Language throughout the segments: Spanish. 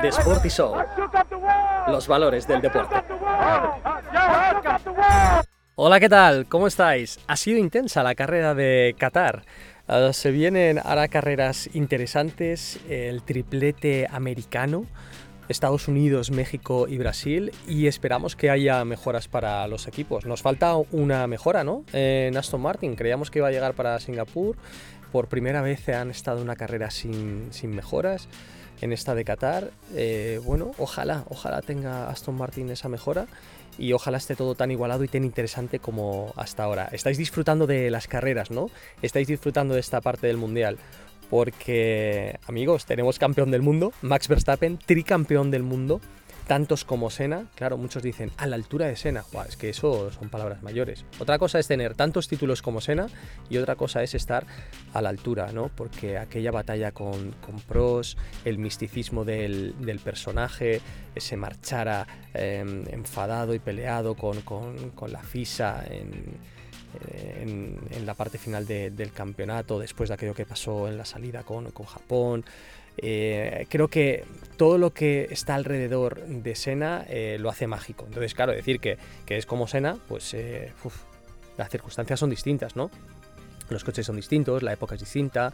The Sporty Show. Los valores del deporte. Hola, ¿qué tal? ¿Cómo estáis? Ha sido intensa la carrera de Qatar. Uh, se vienen ahora carreras interesantes, el triplete americano, Estados Unidos, México y Brasil y esperamos que haya mejoras para los equipos. Nos falta una mejora, ¿no? En Aston Martin, creíamos que iba a llegar para Singapur, por primera vez han estado una carrera sin, sin mejoras en esta de Qatar. Eh, bueno, ojalá, ojalá tenga Aston Martin esa mejora y ojalá esté todo tan igualado y tan interesante como hasta ahora. Estáis disfrutando de las carreras, ¿no? Estáis disfrutando de esta parte del Mundial porque, amigos, tenemos campeón del mundo, Max Verstappen, tricampeón del mundo, tantos como Senna. Claro, muchos dicen, a la altura de Senna. es que eso son palabras mayores. Otra cosa es tener tantos títulos como Senna y otra cosa es estar a la altura, ¿no? Porque aquella batalla con, con Pros, el misticismo del, personaje, se marchara em, enfadado y peleado con, con la FISA en en, la parte final del campeonato, después de aquello que pasó en la salida con, Japón. Eh, creo que todo lo que está alrededor de Sena eh, lo hace mágico. Entonces, claro, decir que, es como Sena, pues eh, las circunstancias son distintas, ¿no? Los coches son distintos, la época es distinta,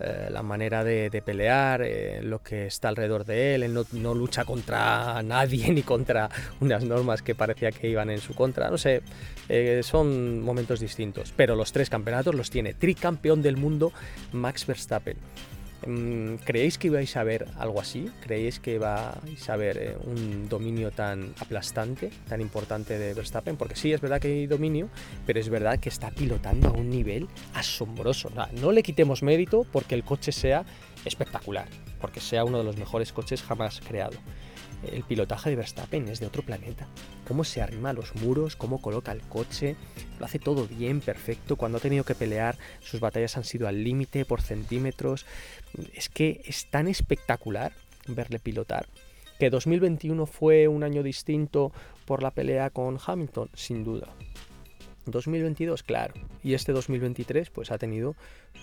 eh, la manera de, pelear, eh, lo que está alrededor de él, él no, lucha contra nadie ni contra unas normas que parecía que iban en su contra, no sé, eh, son momentos distintos, pero los tres campeonatos los tiene tricampeón del mundo Max Verstappen. Mm, ¿Creéis que ibais a ver algo así? ¿Creéis que vais a ver eh, un dominio tan aplastante, tan importante de Verstappen? Porque sí, es verdad que hay dominio, pero es verdad que está pilotando a un nivel asombroso. no le quitemos mérito porque el coche sea espectacular, porque sea uno de los mejores coches jamás creado el pilotaje de Verstappen es de otro planeta. Cómo se arrima los muros, cómo coloca el coche, lo hace todo bien, perfecto. Cuando ha tenido que pelear, sus batallas han sido al límite por centímetros. Es que es tan espectacular verle pilotar. Que 2021 fue un año distinto por la pelea con Hamilton, sin duda. 2022, claro. Y este 2023 pues ha tenido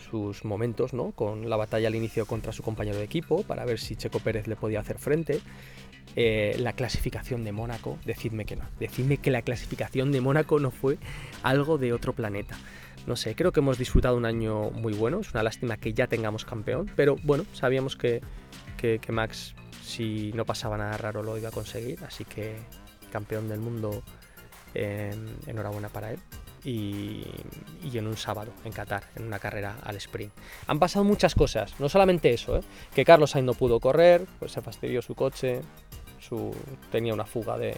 sus momentos, ¿no? Con la batalla al inicio contra su compañero de equipo para ver si Checo Pérez le podía hacer frente. Eh, la clasificación de Mónaco, decidme que no. Decidme que la clasificación de Mónaco no fue algo de otro planeta. No sé, creo que hemos disfrutado un año muy bueno. Es una lástima que ya tengamos campeón, pero bueno, sabíamos que, que, Max, si no pasaba nada raro, lo iba a conseguir. Así que campeón del mundo, enhorabuena para él. Y, en un sábado en Qatar, en una carrera al sprint. Han pasado muchas cosas, no solamente eso, ¿eh? que Carlos Sainz no pudo correr, pues se fastidió su coche, tenía una fuga de,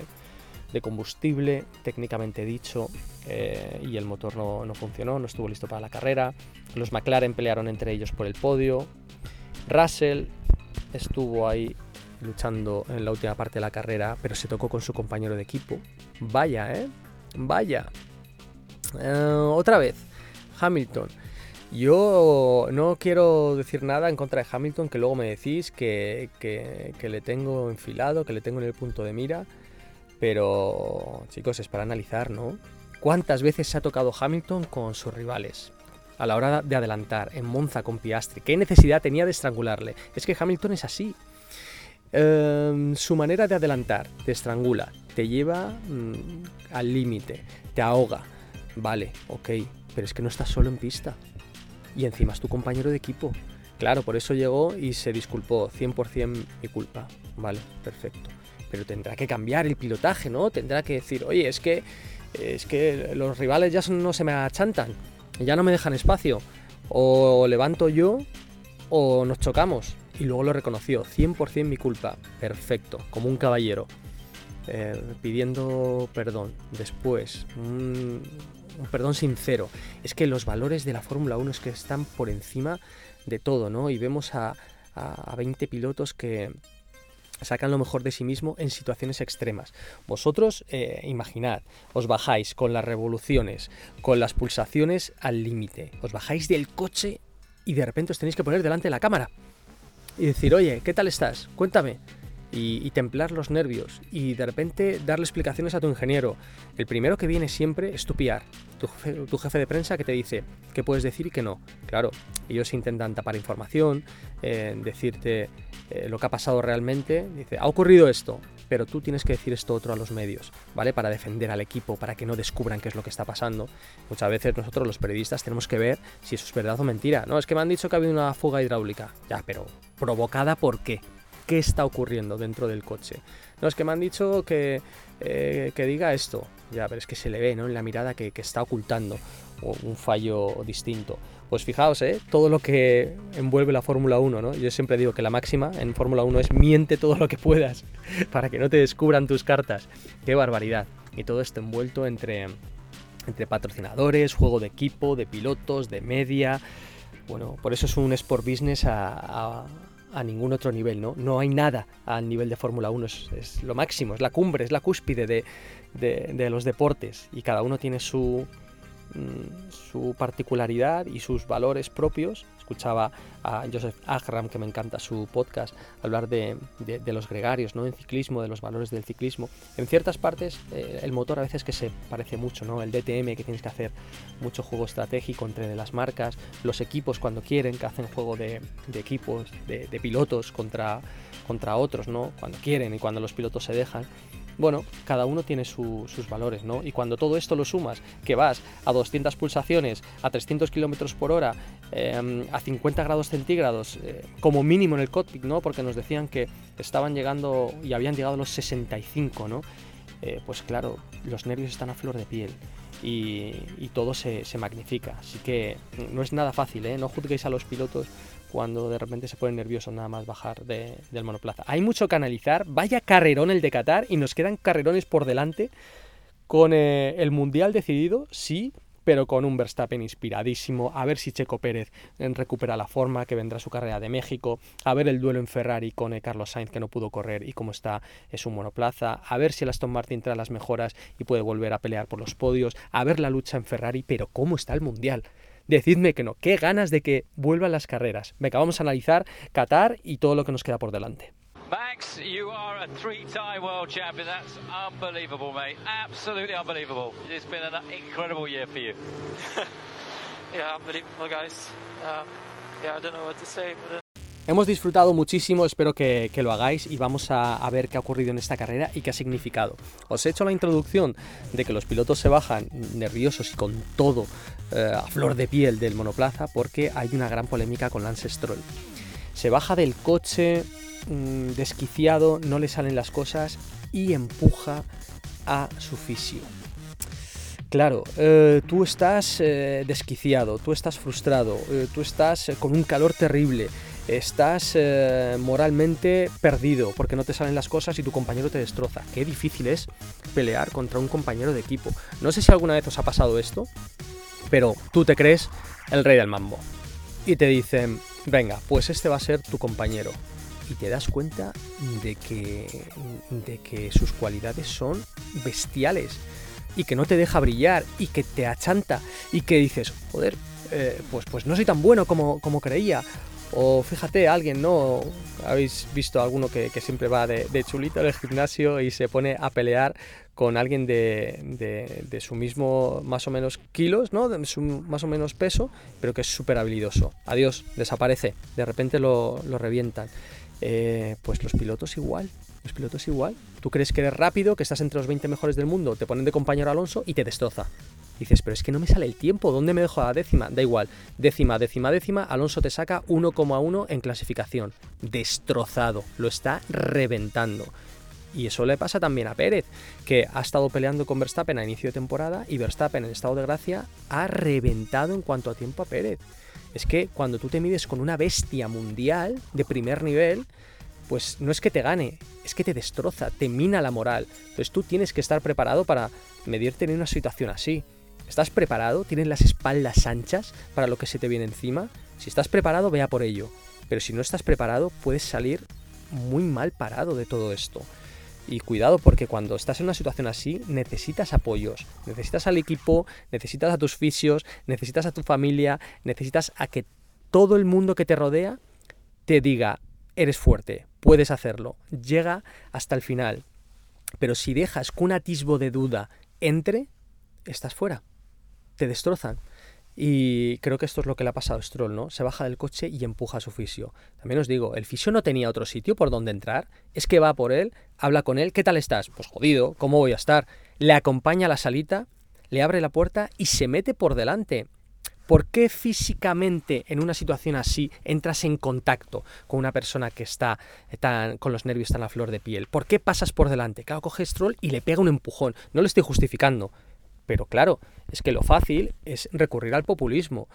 combustible, técnicamente dicho, eh, y el motor no, funcionó, no estuvo listo para la carrera. Los McLaren pelearon entre ellos por el podio. Russell estuvo ahí luchando en la última parte de la carrera, pero se tocó con su compañero de equipo. Vaya, ¿eh? Vaya. Eh, otra vez, Hamilton. Yo no quiero decir nada en contra de Hamilton, que luego me decís que, le tengo enfilado, que le tengo en el punto de mira, pero chicos, es para analizar, ¿no? ¿Cuántas veces se ha tocado Hamilton con sus rivales? A la hora de adelantar, en Monza con Piastri, ¿qué necesidad tenía de estrangularle? Es que Hamilton es así. Em, su manera de adelantar te estrangula, te lleva mm, al límite, te ahoga. Vale, ok, pero es que no estás solo en pista y encima es tu compañero de equipo. Claro, por eso llegó y se disculpó, 100% mi culpa. Vale, perfecto. Pero tendrá que cambiar el pilotaje, ¿no? Tendrá que decir, oye, es que, es que los rivales ya no se me achantan, ya no me dejan espacio. O levanto yo o nos chocamos. Y luego lo reconoció, 100% mi culpa. Perfecto, como un caballero. Eh, pidiendo perdón. Después, un, un perdón sincero. Es que los valores de la Fórmula 1 es que están por encima de todo, ¿no? Y vemos a, a 20 pilotos que sacan lo mejor de sí mismo en situaciones extremas. Vosotros, eh, imaginad, os bajáis con las revoluciones, con las pulsaciones al límite, os bajáis del coche y de repente os tenéis que poner delante de la cámara y decir, oye, ¿qué tal estás? Cuéntame. y, templar los nervios y de repente darle explicaciones a tu ingeniero. El primero que viene siempre es tu tu jefe, de prensa que te dice qué puedes decir y qué no. Claro, ellos intentan tapar información, eh, decirte eh, lo que ha pasado realmente. Dice, ha ocurrido esto, pero tú tienes que decir esto otro a los medios, ¿vale? Para defender al equipo, para que no descubran qué es lo que está pasando. Muchas veces nosotros los periodistas tenemos que ver si eso es verdad o mentira. No, es que me han dicho que ha habido una fuga hidráulica. Ya, pero ¿provocada por qué? ¿Qué está ocurriendo dentro del coche? No, es que me han dicho que, eh, que diga esto. Ya, pero es que se le ve, ¿no? En la mirada que, que está ocultando un fallo distinto. Pues fijaos, ¿eh? todo lo que envuelve la Fórmula 1, ¿no? Yo siempre digo que la máxima en Fórmula 1 es miente todo lo que puedas para que no te descubran tus cartas. ¡Qué barbaridad! Y todo esto envuelto entre, entre patrocinadores, juego de equipo, de pilotos, de media. Bueno, por eso es un sport business a, ningún otro nivel, ¿no? No hay nada al nivel de Fórmula 1, es, lo máximo, es la cumbre, es la cúspide de, de los deportes y cada uno tiene su, Mm, su particularidad y sus valores propios. Escuchaba a Joseph Agram, que me encanta su podcast, hablar de, los gregarios, ¿no? En ciclismo, de los valores del ciclismo. En ciertas partes, eh, el motor a veces que se parece mucho, ¿no? El DTM, que tienes que hacer mucho juego estratégico entre las marcas, los equipos cuando quieren, que hacen juego de, equipos, de, pilotos contra, contra otros, ¿no? Cuando quieren y cuando los pilotos se dejan bueno, cada uno tiene sus valores, ¿no? Y cuando todo esto lo sumas, que vas a 200 pulsaciones, a 300 kilómetros por hora, em, a 50 grados centígrados, eh, como mínimo en el cockpit, ¿no? Porque nos decían que estaban llegando y habían llegado a los 65, ¿no? Eh, pues claro, los nervios están a flor de piel. Y, todo se, se, magnifica. Así que no es nada fácil, ¿eh? No juzguéis a los pilotos cuando de repente se pone nervioso nada más bajar del monoplaza. Hay mucho que analizar, vaya carrerón el de Qatar y nos quedan carrerones por delante con eh, el Mundial decidido, sí, pero con un Verstappen inspiradísimo, a ver si Checo Pérez eh, recupera la forma, que vendrá su carrera de México, a ver el duelo en Ferrari con eh, Carlos Sainz que no pudo correr y cómo está es monoplaza, a ver si Aston Martin trae las mejoras y puede volver a pelear por los podios, a ver la lucha en Ferrari, pero cómo está el Mundial decidme que no. Qué ganas de que vuelvan las carreras. Venga, vamos a analizar Qatar y todo lo que nos queda por delante. Max, you are a three-time world champion. That's unbelievable, mate. Absolutely unbelievable. It's been an incredible year for you. yeah, unbelievable, guys. Uh, yeah, I don't know what to say, but, uh... Hemos disfrutado muchísimo, espero que, lo hagáis y vamos a, ver qué ha ocurrido en esta carrera y qué ha significado. Os he hecho la introducción de que los pilotos se bajan nerviosos y con todo eh, a flor de piel del monoplaza porque hay una gran polémica con Lance Stroll. Se baja del coche mm, desquiciado, no le salen las cosas y empuja a su fisio. Claro, eh, tú estás eh, desquiciado, tú estás frustrado, tú estás con un calor terrible, estás eh, moralmente perdido porque no te salen las cosas y tu compañero te destroza. Qué difícil es pelear contra un compañero de equipo. No sé si alguna vez os ha pasado esto, pero tú te crees el rey del mambo. Y te dicen, venga, pues este va a ser tu compañero. Y te das cuenta de que, de que sus cualidades son bestiales y que no te deja brillar y que te achanta y que dices, joder, eh, pues, pues no soy tan bueno como, como creía o fíjate, alguien, ¿no? Habéis visto alguno que, siempre va de, chulito al gimnasio y se pone a pelear con alguien de, su mismo, más o menos kilos, ¿no? De su más o menos peso, pero que es súper habilidoso. Adiós, desaparece, de repente lo, revientan. Eh, pues los pilotos igual, los pilotos igual. Tú crees que eres rápido, que estás entre los 20 mejores del mundo, te ponen de compañero Alonso y te destroza dices, pero es que no me sale el tiempo, ¿dónde me dejo la décima? Da igual, décima, décima, décima, Alonso te saca 1,1 en clasificación. Destrozado, lo está reventando. Y eso le pasa también a Pérez, que ha estado peleando con Verstappen a inicio de temporada y Verstappen en estado de gracia ha reventado en cuanto a tiempo a Pérez. Es que cuando tú te mides con una bestia mundial de primer nivel, pues no es que te gane, es que te destroza, te mina la moral. Entonces tú tienes que estar preparado para medirte en una situación así. ¿Estás preparado? ¿Tienes las espaldas anchas para lo que se te viene encima? Si estás preparado, vea por ello. Pero si no estás preparado, puedes salir muy mal parado de todo esto. Y cuidado porque cuando estás en una situación así necesitas apoyos, necesitas al equipo, necesitas a tus fisios, necesitas a tu familia, necesitas a que todo el mundo que te rodea te diga, eres fuerte, puedes hacerlo. Llega hasta el final. Pero si dejas que un atisbo de duda entre, estás fuera. Te destrozan. Y creo que esto es lo que le ha pasado a Stroll, ¿no? Se baja del coche y empuja a su fisio. También os digo, el fisio no tenía otro sitio por donde entrar. Es que va por él, habla con él, ¿qué tal estás? Pues jodido, ¿cómo voy a estar? Le acompaña a la salita, le abre la puerta y se mete por delante. ¿Por qué físicamente en una situación así entras en contacto con una persona que está tan, con los nervios tan a flor de piel? ¿Por qué pasas por delante? Claro, coge Stroll y le pega un empujón. No lo estoy justificando. Pero claro, es que lo fácil es recurrir al populismo.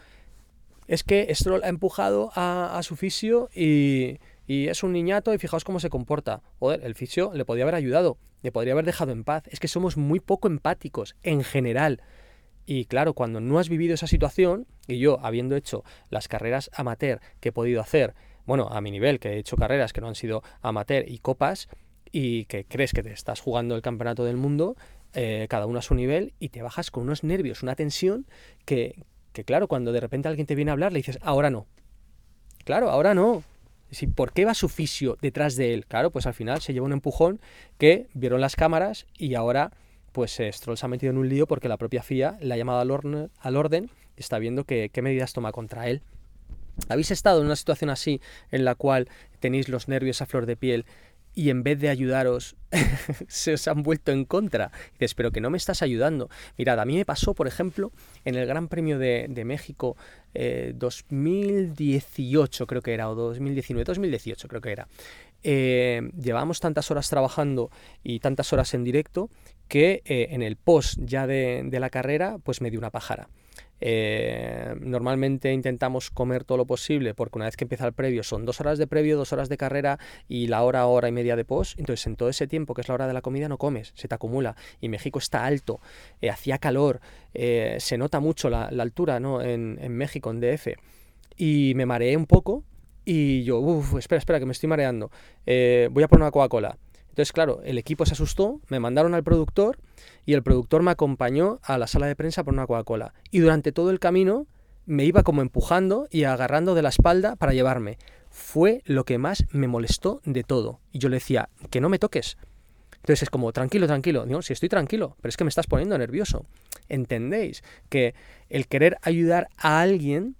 Es que Stroll ha empujado a, su fisio y, y, es un niñato y fijaos cómo se comporta. Joder, el fisio le podría haber ayudado, le podría haber dejado en paz. Es que somos muy poco empáticos en general. Y claro, cuando no has vivido esa situación, y yo habiendo hecho las carreras amateur que he podido hacer, bueno, a mi nivel, que he hecho carreras que no han sido amateur y copas, y que crees que te estás jugando el campeonato del mundo, eh, cada uno a su nivel, y te bajas con unos nervios, una tensión que, que, claro, cuando de repente alguien te viene a hablar, le dices, ahora no. Claro, ahora no. ¿Por qué va su fisio detrás de él? Claro, pues al final se lleva un empujón que vieron las cámaras y ahora pues eh, Stroll se ha metido en un lío porque la propia FIA le ha llamado al, al orden y está viendo qué medidas toma contra él. ¿Habéis estado en una situación así en la cual tenéis los nervios a flor de piel y en vez de ayudaros se os han vuelto en contra. Y dices, pero que no me estás ayudando. Mirad, a mí me pasó, por ejemplo, en el Gran Premio de, México 2018, eh, creo que era, o 2019, 2018 creo que era. Eh, llevábamos tantas horas trabajando y tantas horas en directo que eh, en el post ya de, de, la carrera, pues me dio una pájara. Eh, normalmente intentamos comer todo lo posible porque una vez que empieza el previo son dos horas de previo, dos horas de carrera y la hora, hora y media de post. Entonces en todo ese tiempo que es la hora de la comida no comes, se te acumula. Y México está alto, eh, hacía calor, eh, se nota mucho la, altura ¿no? en, en, México, en DF. Y me mareé un poco y yo, uff, espera, espera, que me estoy mareando. voy a poner una Coca-Cola. Entonces, claro, el equipo se asustó, me mandaron al productor y el productor me acompañó a la sala de prensa por una Coca-Cola. Y durante todo el camino me iba como empujando y agarrando de la espalda para llevarme. Fue lo que más me molestó de todo. Y yo le decía, que no me toques. Entonces es como, tranquilo, tranquilo. Digo, si estoy tranquilo, pero es que me estás poniendo nervioso. ¿Entendéis? Que el querer ayudar a alguien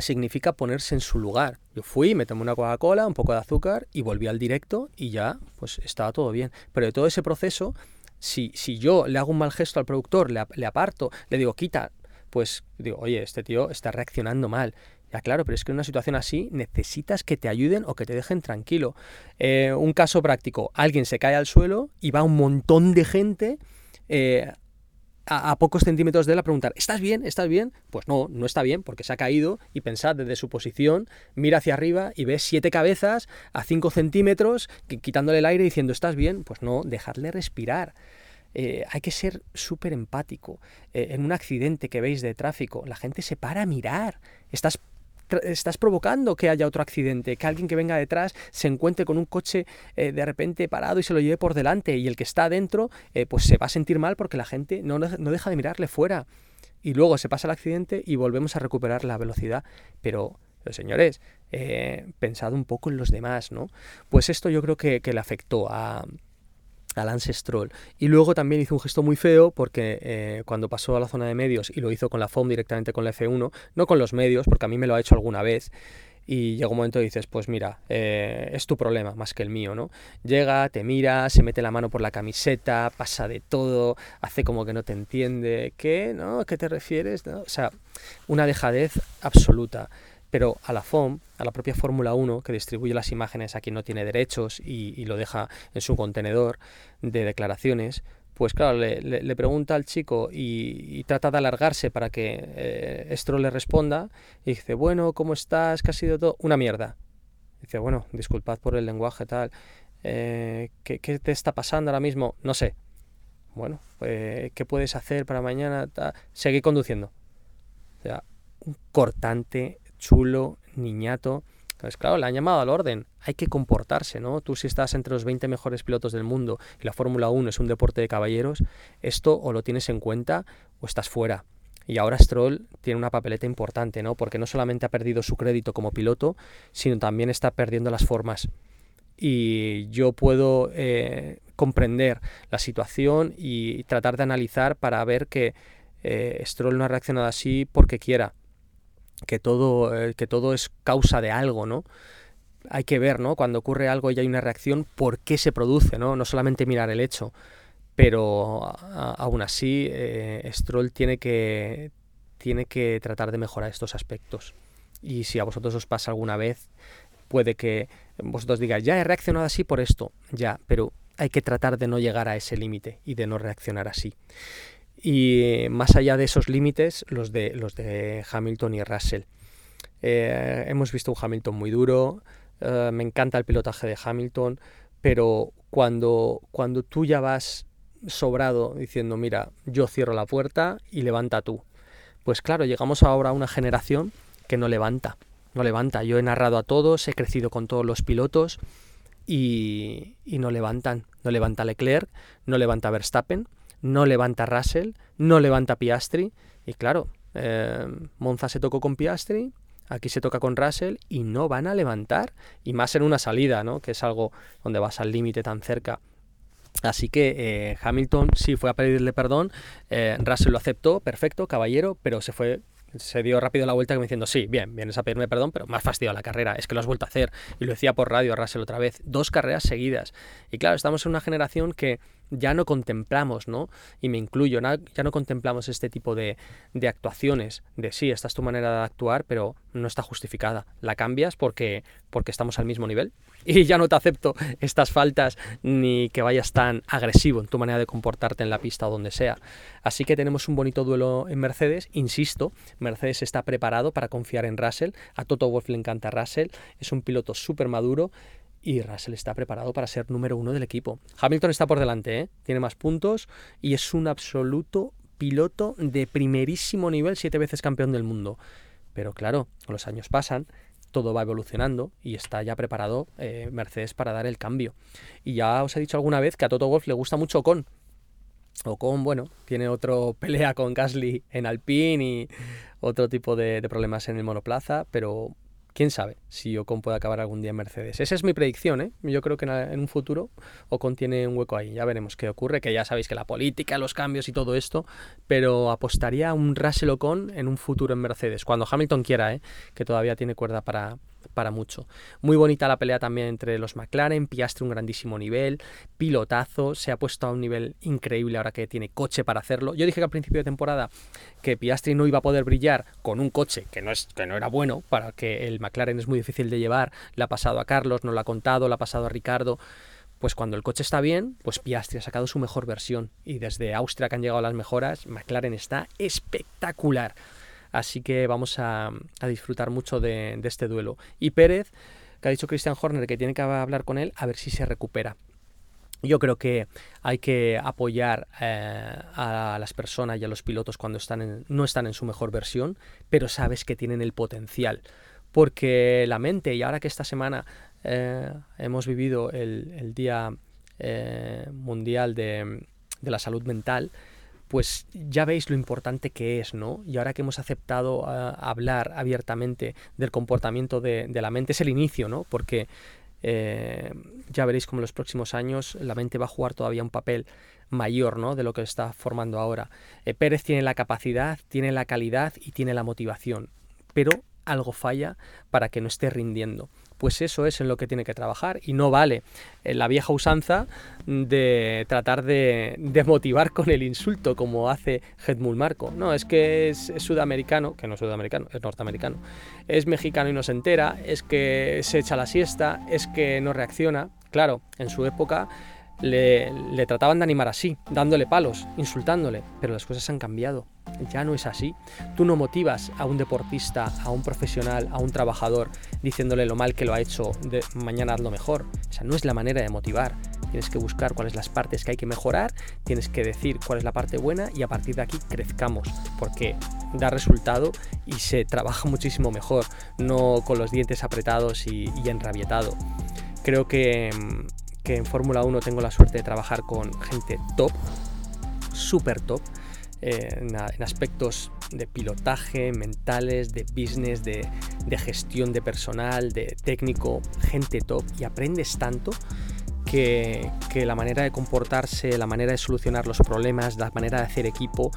significa ponerse en su lugar. Yo fui, me tomé una Coca-Cola, un poco de azúcar y volví al directo y ya, pues estaba todo bien. Pero de todo ese proceso, si, si yo le hago un mal gesto al productor, le, aparto, le digo, quita, pues digo, oye, este tío está reaccionando mal. Ya claro, pero es que en una situación así necesitas que te ayuden o que te dejen tranquilo. Eh, un caso práctico, alguien se cae al suelo y va un montón de gente eh, a, pocos centímetros de él a preguntar, ¿estás bien? ¿Estás bien? Pues no, no está bien porque se ha caído y pensad desde su posición, mira hacia arriba y ve siete cabezas a cinco centímetros quitándole el aire diciendo, ¿estás bien? Pues no, dejadle respirar. Eh, hay que ser súper empático. Eh, en un accidente que veis de tráfico, la gente se para a mirar. Estás estás provocando que haya otro accidente, que alguien que venga detrás se encuentre con un coche eh, de repente parado y se lo lleve por delante y el que está adentro eh, pues se va a sentir mal porque la gente no, no deja de mirarle fuera. Y luego se pasa el accidente y volvemos a recuperar la velocidad. Pero, señores, eh, pensad un poco en los demás, ¿no? Pues esto yo creo que le afectó a, al Ancestral. Y luego también hizo un gesto muy feo porque eh, cuando pasó a la zona de medios y lo hizo con la FOM directamente con la F1, no con los medios, porque a mí me lo ha hecho alguna vez, y llega un momento y dices, pues mira, eh, es tu problema más que el mío, ¿no? Llega, te mira, se mete la mano por la camiseta, pasa de todo, hace como que no te entiende, ¿qué? ¿No? ¿A qué te refieres? O sea, una dejadez absoluta pero a la FOM, a la propia Fórmula 1, que distribuye las imágenes a quien no tiene derechos y, lo deja en su contenedor de declaraciones, pues claro, le, pregunta al chico y, trata de alargarse para que eh, le responda y dice, bueno, ¿cómo estás? ¿Qué ha sido todo? Una mierda. Dice, bueno, disculpad por el lenguaje tal. Eh, ¿qué, te está pasando ahora mismo? No sé. Bueno, pues, ¿qué puedes hacer para mañana? Seguir conduciendo. O sea, un cortante chulo, niñato. Pues claro, le han llamado al orden. Hay que comportarse, ¿no? Tú si estás entre los 20 mejores pilotos del mundo y la Fórmula 1 es un deporte de caballeros, esto o lo tienes en cuenta o estás fuera. Y ahora Stroll tiene una papeleta importante, ¿no? Porque no solamente ha perdido su crédito como piloto, sino también está perdiendo las formas. y yo puedo eh, comprender la situación y tratar de analizar para ver que eh, Stroll no ha reaccionado así porque quiera, que todo, eh, que todo es causa de algo, ¿no? Hay que ver, ¿no? Cuando ocurre algo y hay una reacción, por qué se produce, ¿no? No solamente mirar el hecho. Pero aún así, Stroll tiene que, tiene que tratar de mejorar estos aspectos. Y si a vosotros os pasa alguna vez, puede que vosotros digáis, ya he reaccionado así por esto, ya, pero hay que tratar de no llegar a ese límite y de no reaccionar así. Y más allá de esos límites, los de, los de Hamilton y Russell. Eh, hemos visto un Hamilton muy duro, eh, me encanta el pilotaje de Hamilton, pero cuando, cuando tú ya vas sobrado diciendo, mira, yo cierro la puerta y levanta tú. Pues claro, llegamos ahora a una generación que no levanta, no levanta. Yo he narrado a todos, he crecido con todos los pilotos y, no levantan. No levanta Leclerc, no levanta Verstappen, no levanta Russell, no levanta Piastri. Y claro, eh, Monza se tocó con Piastri, aquí se toca con Russell y no van a levantar. Y más en una salida, ¿no? que es algo donde vas al límite tan cerca. Así que eh, Hamilton sí fue a pedirle perdón, eh, Russell lo aceptó, perfecto, caballero, pero se fue se dio rápido la vuelta diciendo, sí, bien, vienes a pedirme perdón, pero más fastidio la carrera, es que lo has vuelto a hacer. Y lo decía por radio a Russell otra vez, dos carreras seguidas. Y claro, estamos en una generación que ya no contemplamos, ¿no? Y me incluyo, ya no contemplamos este tipo de, de actuaciones, de sí, esta es tu manera de actuar, pero no está justificada. La cambias porque, porque estamos al mismo nivel. Y ya no te acepto estas faltas ni que vayas tan agresivo en tu manera de comportarte en la pista o donde sea. Así que tenemos un bonito duelo en Mercedes. Insisto, Mercedes está preparado para confiar en Russell. A Toto Wolff le encanta Russell. Es un piloto súper maduro y Russell está preparado para ser número uno del equipo. Hamilton está por delante, ¿eh? tiene más puntos y es un absoluto piloto de primerísimo nivel, siete veces campeón del mundo. Pero claro, los años pasan, todo va evolucionando y está ya preparado eh, Mercedes para dar el cambio. Y ya os he dicho alguna vez que a Toto Wolf le gusta mucho Ocon. Ocon, bueno, tiene otro pelea con Gasly en Alpine y otro tipo de problemas en el monoplaza, pero quién sabe si Ocon puede acabar algún día en Mercedes. Esa es mi predicción, ¿eh? Yo creo que en un futuro Ocon tiene un hueco ahí. Ya veremos qué ocurre, que ya sabéis que la política, los cambios y todo esto, pero apostaría a un Russell Ocon en un futuro en Mercedes, cuando Hamilton quiera, ¿eh? Que todavía tiene cuerda para, para mucho. Muy bonita la pelea también entre los McLaren, Piastri un grandísimo nivel, pilotazo, se ha puesto a un nivel increíble ahora que tiene coche para hacerlo. Yo dije que al principio de temporada que Piastri no iba a poder brillar con un coche que no, es, que no era bueno, para que el McLaren es muy difícil de llevar, le ha pasado a Carlos, no lo ha contado, le ha pasado a Ricardo. Pues cuando el coche está bien, pues Piastri ha sacado su mejor versión. Y desde Austria que han llegado las mejoras, McLaren está espectacular. Así que vamos a, disfrutar mucho de, este duelo. Y Pérez, que ha dicho Christian Horner que tiene que hablar con él, a ver si se recupera. Yo creo que hay que apoyar eh, a las personas y a los pilotos cuando están no están en su mejor versión, pero sabes que tienen el potencial. Porque la mente, y ahora que esta semana eh, hemos vivido el, Día eh, Mundial de la Salud Mental, pues ya veis lo importante que es, ¿no? Y ahora que hemos aceptado ah, hablar abiertamente del comportamiento de, la mente, es el inicio, ¿no? Porque eh, ya veréis como en los próximos años la mente va a jugar todavía un papel mayor, ¿no? De lo que está formando ahora. Eh, Pérez tiene la capacidad, tiene la calidad y tiene la motivación, pero algo falla para que no esté rindiendo pues eso es en lo que tiene que trabajar y no vale eh, la vieja usanza de tratar de, motivar con el insulto como hace Hedmul Marco. No, es que es, sudamericano, que no es sudamericano, es norteamericano, es mexicano y no se entera, es que se echa la siesta, es que no reacciona. Claro, en su época le, trataban de animar así, dándole palos, insultándole, pero las cosas han cambiado. Ya no es así. Tú no motivas a un deportista, a un profesional, a un trabajador, diciéndole lo mal que lo ha hecho, de mañana hazlo mejor. O sea, no es la manera de motivar. Tienes que buscar cuáles las partes que hay que mejorar, tienes que decir cuál es la parte buena y a partir de aquí crezcamos, porque da resultado y se trabaja muchísimo mejor, no con los dientes apretados y, y enrabietado. Creo que mm, que en Fórmula 1 tengo la suerte de trabajar con gente top, súper top, eh, en, aspectos de pilotaje, mentales, de business, de, de gestión de personal, de técnico, gente top y aprendes tanto que, la manera de comportarse, la manera de solucionar los problemas, la manera de hacer equipo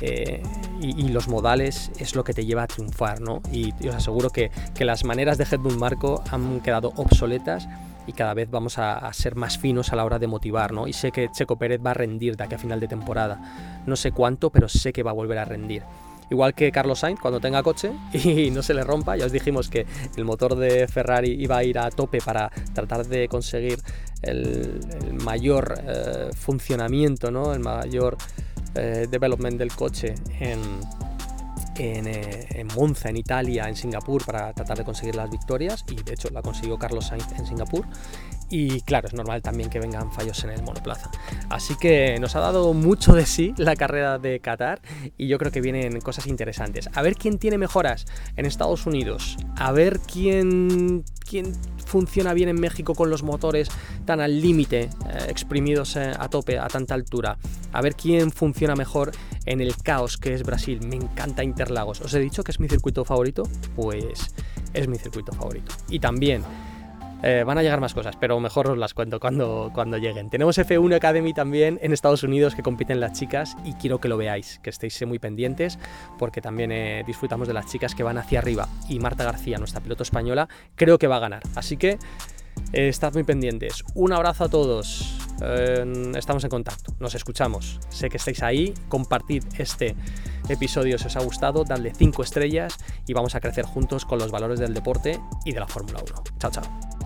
eh, y, los modales es lo que te lleva a triunfar, ¿no? Y, os aseguro que, las maneras de Hedmund Marco han quedado obsoletas y cada vez vamos a, ser más finos a la hora de motivar, ¿no? Y sé que Checo Pérez va a rendir de aquí a final de temporada. No sé cuánto, pero sé que va a volver a rendir igual que Carlos Sainz cuando tenga coche y no se le rompa. Ya os dijimos que el motor de Ferrari iba a ir a tope para tratar de conseguir el, mayor eh, funcionamiento, ¿no? el mayor eh, development del coche en, eh, en, Monza, en Italia, en Singapur, para tratar de conseguir las victorias. Y de hecho la consiguió Carlos Sainz en Singapur. Y claro, es normal también que vengan fallos en el monoplaza. Así que nos ha dado mucho de sí la carrera de Qatar y yo creo que vienen cosas interesantes. A ver quién tiene mejoras en Estados Unidos. A ver quién, quién funciona bien en México con los motores tan al límite, eh, exprimidos eh, a tope a tanta altura. A ver quién funciona mejor en el caos que es Brasil. Me encanta Interlagos. ¿Os he dicho que es mi circuito favorito? Pues es mi circuito favorito. Y también eh, van a llegar más cosas, pero mejor os las cuento cuando, cuando lleguen. Tenemos F1 Academy también en Estados Unidos que compiten las chicas y quiero que lo veáis, que estéis muy pendientes porque también eh, disfrutamos de las chicas que van hacia arriba. Y Marta García, nuestra piloto española, creo que va a ganar. Así que eh, estad muy pendientes. Un abrazo a todos. estamos en contacto, nos escuchamos. Sé que estáis ahí. Compartid este episodio si os ha gustado, dadle 5 estrellas y vamos a crecer juntos con los valores del deporte y de la Fórmula 1. Chao, chao.